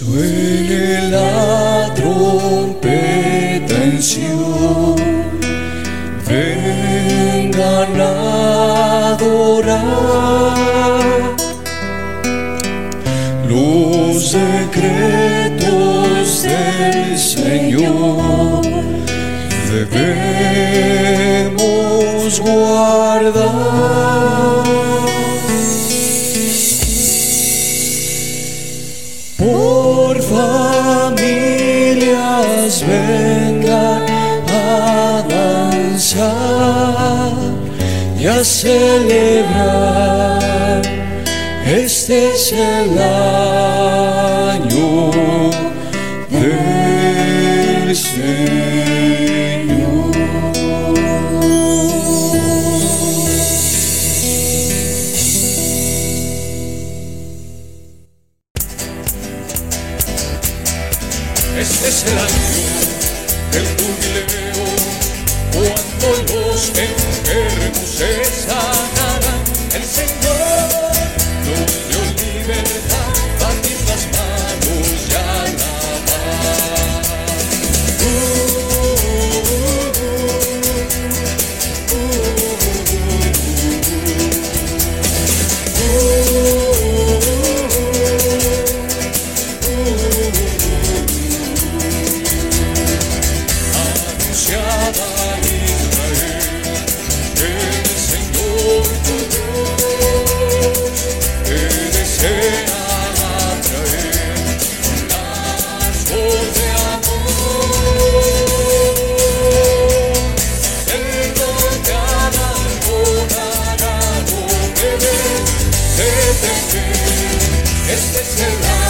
Suene la trompeta en Sion, vengan a adorar los secretos del Señor. Debemos guardar. vengan a danzar y a celebrar. Este es el año del Señor. Este es el año el jubileo cuando los enfermos Este será.